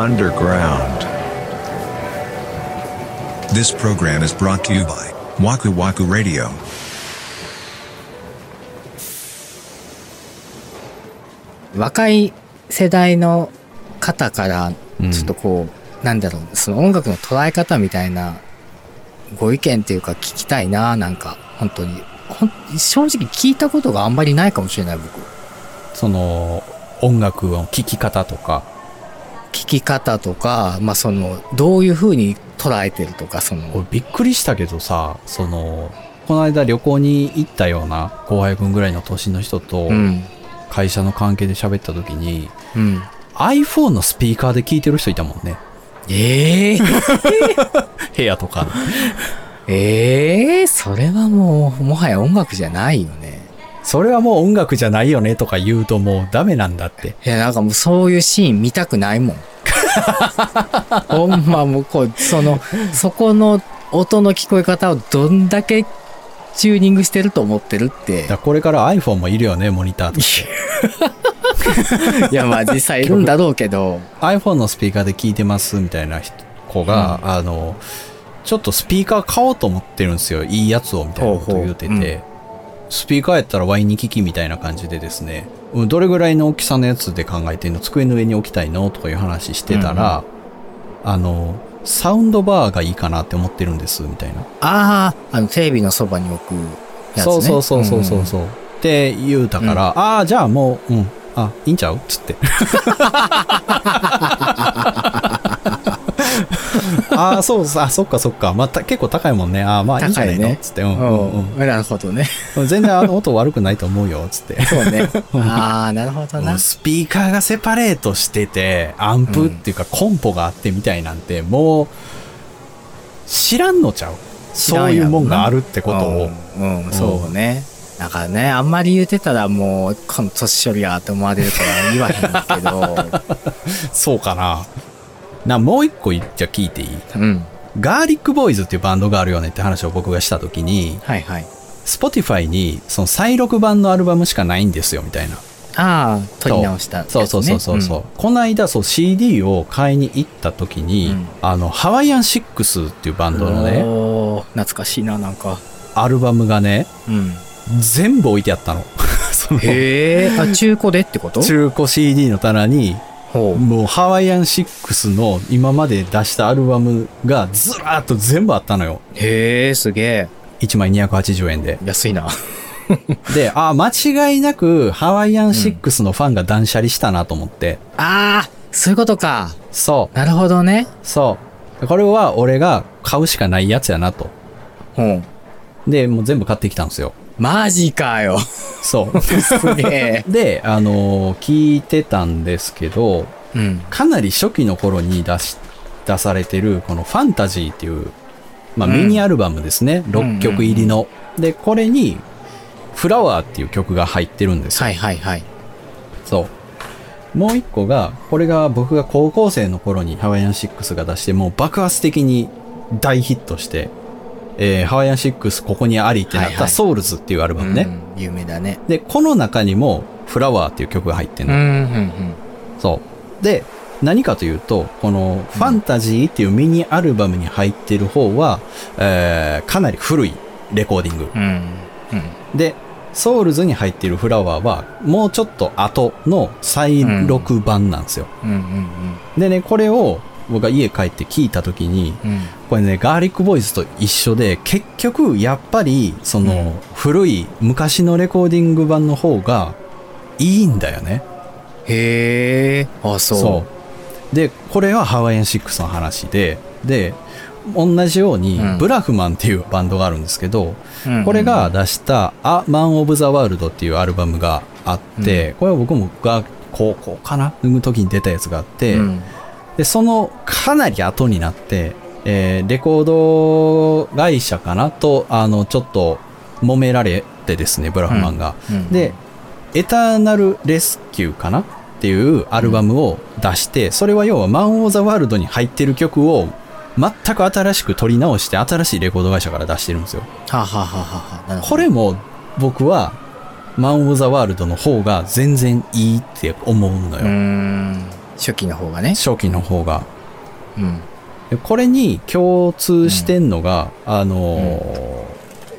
underground. This program is brought to you by Waku Waku Radio. 若い世代の方からちょっとこう、なんだろうその音楽の捉え方みたいなご意見っていうか聞きたいななんか本当にほん正直聞いたことがあんまりないかもしれない僕その、音楽の聴き方とか、聞き方とかまあそのどういう風に捉えてるとかその。俺びっくりしたけどさ、その、この間旅行に行ったような後輩くんぐらいの年の人とうん。会社の関係で喋った時に、うん。iPhone のスピーカーで聞いてる人いたもんね。ええ 部屋とか。ええそれはもうもはや音楽じゃないよねそれはもう音楽じゃないよねとか言うともうダメなんだって。いやなんかもうそういうシーン見たくないもん。ほんまもうこうそのそこの音の聞こえ方をどんだけチューニングしてると思ってるって。だこれから iPhone もいるよね、モニターとして。いやまあ実際いるんだろうけど。iPhone のスピーカーで聞いてますみたいな人子が、あの、ちょっとスピーカー買おうと思ってるんですよ。いいやつをみたいなこと言うてて、ほうほう。うんスピーカーやったらワインに聞きみたいな感じでですね、うんどれぐらいの大きさのやつで考えてんの？机の上に置きたいの？とかいう話してたら、あの、サウンドバーがいいかなって思ってるんです、みたいな。あああのテレビのそばに置くやつね。そうそうそうそうそうそう。って言うたから、ああ、じゃあもう、うん、あ、いいんちゃう？つって。ああ、そうあ、そっかそっか。また、結構高いもんね。ああ、まあいいんじゃない高いねのつって、うんううんんうんなるほどねうん。全然あの 音悪くないと思うよ。つって。そうね ああなるほどなスピーカーがセパレートしてて、アンプっていうかコンポがあってみたいなんて、もう、知らんのちゃうそういうもんがあるってことを。うん、うんそうねだからねあんまり言うてたらもうこの年寄りやって思われるから言わへんけどそうかな。な、もう一個言っちゃ聞いていい？うん。ガーリックボーイズっていうバンドがあるよねって話を僕がしたときに、はいはい。Spotify にその再録版のアルバムしかないんですよみたいな。ああ取り直したね、そう。そうそうそうそう、この間そう CD を買いに行った時に、うん。あのハワイアンシックスっていうバンドのねおー懐かしいななんか。アルバムがねうん。全部置いてあったの。そのへえあ中古でってこと？中古 CD の棚にもうハワイアンシックスの今まで出したアルバムがずらーっと全部あったのよ。へえすげえ1枚280円で。安いな。であ間違いなくハワイアンシックスのファンが断捨離したなと思って、ああそういうことか。そう。なるほどね。そう。これは俺が買うしかないやつやなと。ほう。で、もう全部買ってきたんですよ。マジかよそう。すげえで、あのー聞いてたんですけど、うんかなり初期の頃に出し、出されてる、このファンタジーっていう、まあ、うんミニアルバムですね。ん6曲入りの。で、これに、フラワーっていう曲が入ってるんですよ。はいはいはいそう。もう一個が、これが僕が高校生の頃にハワイアンシックスが出して、もう爆発的に大ヒットして、えーハワイアンシックスここにありってなったはいはいソウルズっていうアルバムね。うん有名だねで、この中にもフラワーっていう曲が入ってるの。うんうんうんそう。で、何かというと、このファンタジーっていうミニアルバムに入ってる方は、えーかなり古いレコーディング。うんうんで、ソウルズに入っているフラワーは、もうちょっと後の再録版なんですよ。うんうんでね、これを僕が家帰って聞いた時に、うん。うんこれね、ガーリックボーイズと一緒で、結局、やっぱり、その、古い昔のレコーディング版の方がいいんだよね。へえあそう。そう。で、これはハワイアンシックスの話で、で、同じように、うん。ブラフマンっていうバンドがあるんですけど、うんうんこれが出した「A Man of the World」っていうアルバムがあって、これは僕もが高校かな？の時に出たやつがあって、うんでそのかなり後になって、えーレコード会社かなとあのちょっと揉められてですねブラフマンが、うん。で「エターナル・レスキュー」かなっていうアルバムを出して、それは要は「マン・オー・ザ・ワールド」に入ってる曲を全く新しく取り直して新しいレコード会社から出してるんですよ。はあ、はあはあはあ、これも僕はマン・オブ・ザ・ワールドの方が全然いいって思うのうーよ。ん初期の方がね。初期の方が。うん。でこれに共通してんのが、あのー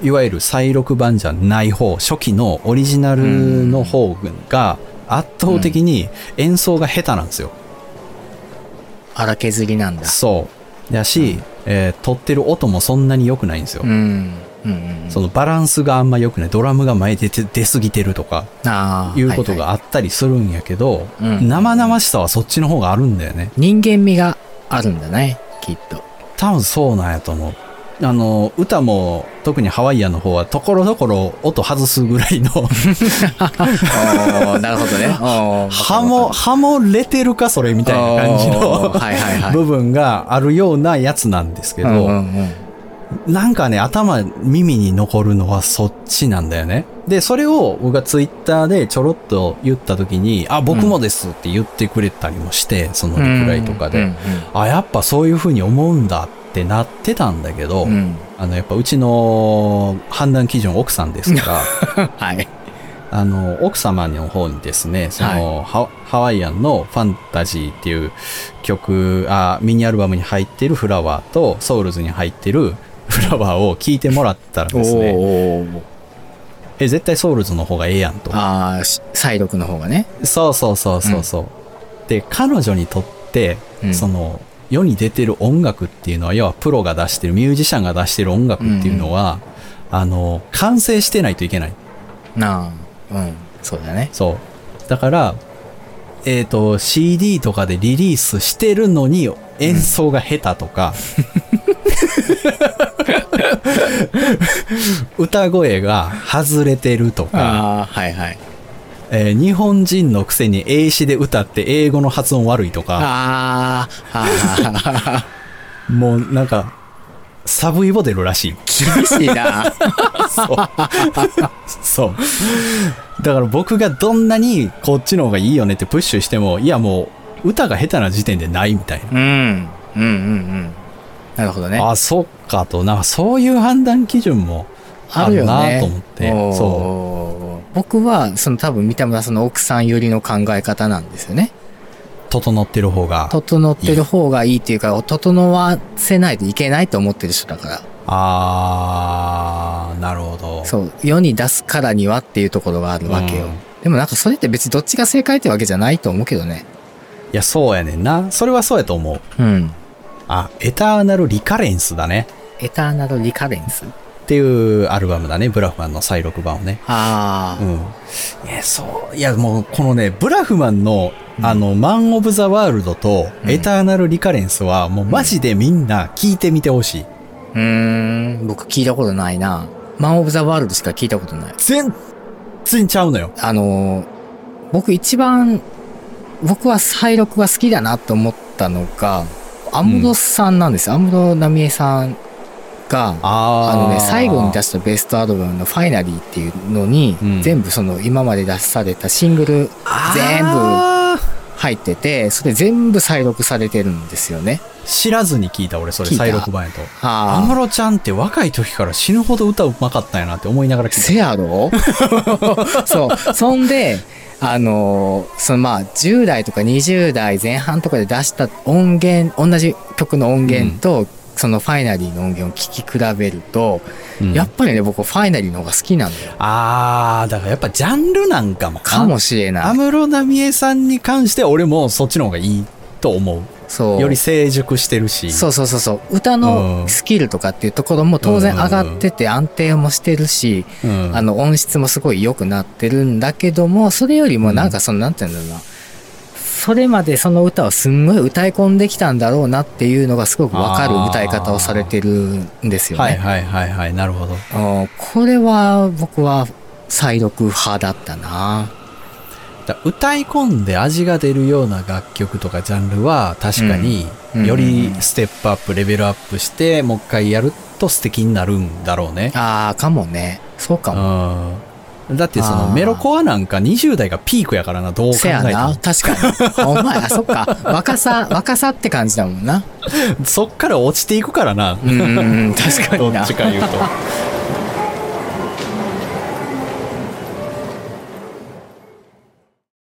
いわゆる再録版じゃない方、初期のオリジナルの方が圧倒的に演奏が下手なんですよ。荒削りなんだ。そう。だし、えー撮ってる音もそんなに良くないんですよ。うん。うんうんうん。そのバランスがあんま良くない。ドラムが前出て出過ぎてるとか。いうことがはいはいあったりするんやけど、うん生々しさはそっちの方があるんだよね。人間味があるんだね、きっと。多分そうなんやと思う。あの、歌も、特にハワイアンの方は、ところどころ音外すぐらいの、なるほどね。ハモ、ハモれてるかそれみたいな感じおのはいはい。部分があるようなやつなんですけど、うんうんうんなんかね、頭、耳に残るのはそっちなんだよね。で、それを僕がツイッターでちょろっと言った時に、あ、僕もですって言ってくれたりもして、そのリプライとかで、うんあ、やっぱそういう風に思うんだってなってたんだけど、うんうんあの、やっぱうちの判断基準奥さんですから、はい。あの、奥様の方にですね、その、ハハワイアンのファンタジーっていう曲、あ、ミニアルバムに入ってるフラワーと、ソウルズに入ってるフラワーを聴いてもらったらですね、え、絶対ソウルズの方がええやんと。ああ、し再録の方がね。そうそうそうそうそう。で、彼女にとって、うんその、世に出てる音楽っていうのは、要はプロが出してる、ミュージシャンが出してる音楽っていうのは、あの、完成してないといけない。なあ。うん。そうだね。そう。だから、えっ、と、CD とかでリリースしてるのに演奏が下手とか、歌声が外れてるとか、はいはい。えー日本人のくせに英詞で歌って英語の発音悪いとか、もうなんか、サブイボ出るらしい。厳しいな。そう。だから僕がどんなにこっちの方がいいよねってプッシュしても、いやもう歌が下手な時点でないみたいな。うん。うんうんうん。なるほどね。あ、そっかと、なんかそういう判断基準もああるよね。と思って。そそう。僕は、その多分三田村さんの奥さん寄りの考え方なんですよね。う。整ってる方が。整ってる方がいいっていうか、整わせないといけないと思ってる人だから。あー、なるほど。そう。世に出すからにはっていうところがあるわけよ。うんでもなんかそれって別にどっちが正解ってわけじゃないと思うけどね。いや、そうやねんな。それはそうやと思う。うん。あ、エターナルリカレンスだね。エターナルリカレンスっていうアルバムだね。ブラフマンの再録版をね。ああ、うん。いや、そう。いや、もう、このね、ブラフマンの、あの、マン・オブ・ザ・ワールドと、うんエターナル・リカレンスは、もうマジでみんな聞いてみてほしい。うーん、僕聞いたことないな。マン・オブ・ザ・ワールドしか聞いたことない。全然ちゃうのよ。あのー、僕一番、僕は再録が好きだなと思ったのが、安室さんなんですよ。安室奈美恵さんが、ああのね、最後に出ししたベストアルバムのファイナリーっていうのに、うん。全部その今まで出されたシングル全部入ってて、それ全部再録されてるんですよね。知らずに聞いた俺、それ、再録版やと。あ安室ちゃんって若い時から死ぬほど歌うまかったんやなって思いながら聞いせやろ？そう。そんで、あのーそのまあ、10代とか20代前半とかで出した音源、同じ曲の音源と、そのファイナリーの音源を聴き比べると、た。うんやっぱりね、僕ファイナリーの方が好きなんだよ。あー、だからやっぱジャンルなんかもかもしれない。安室奈美恵さんに関しては俺もそっちの方がいいと思う。そう。より成熟してるし。そうそうそうそう。歌うんのスキルとかっていうところも当然上がってて安定もしてるし、うん。あの音質もすごい良くなってるんだけども、それよりもなんかその、なんていうんだろうな。それまでその歌をすんごい歌い込んできたんだろうなっていうのがすごくわかる歌い方をされてるんですよね。はいはいはいはい、なるほど。うんこれは僕は再録派だったな。だ歌い込んで味が出るような楽曲とかジャンルは確かにうんよりステップアップ、レベルアップしてもう一回やると素敵になるんだろうね。ああ、かもね。そうかも。うん。だってそのメロコアなんか20代がピークやからな、どう考せやな。えても。確かに。お前、あ、そっか。若さ、若さって感じだもんな。そっから落ちていくからな。うん、確かになどっち。か言うと。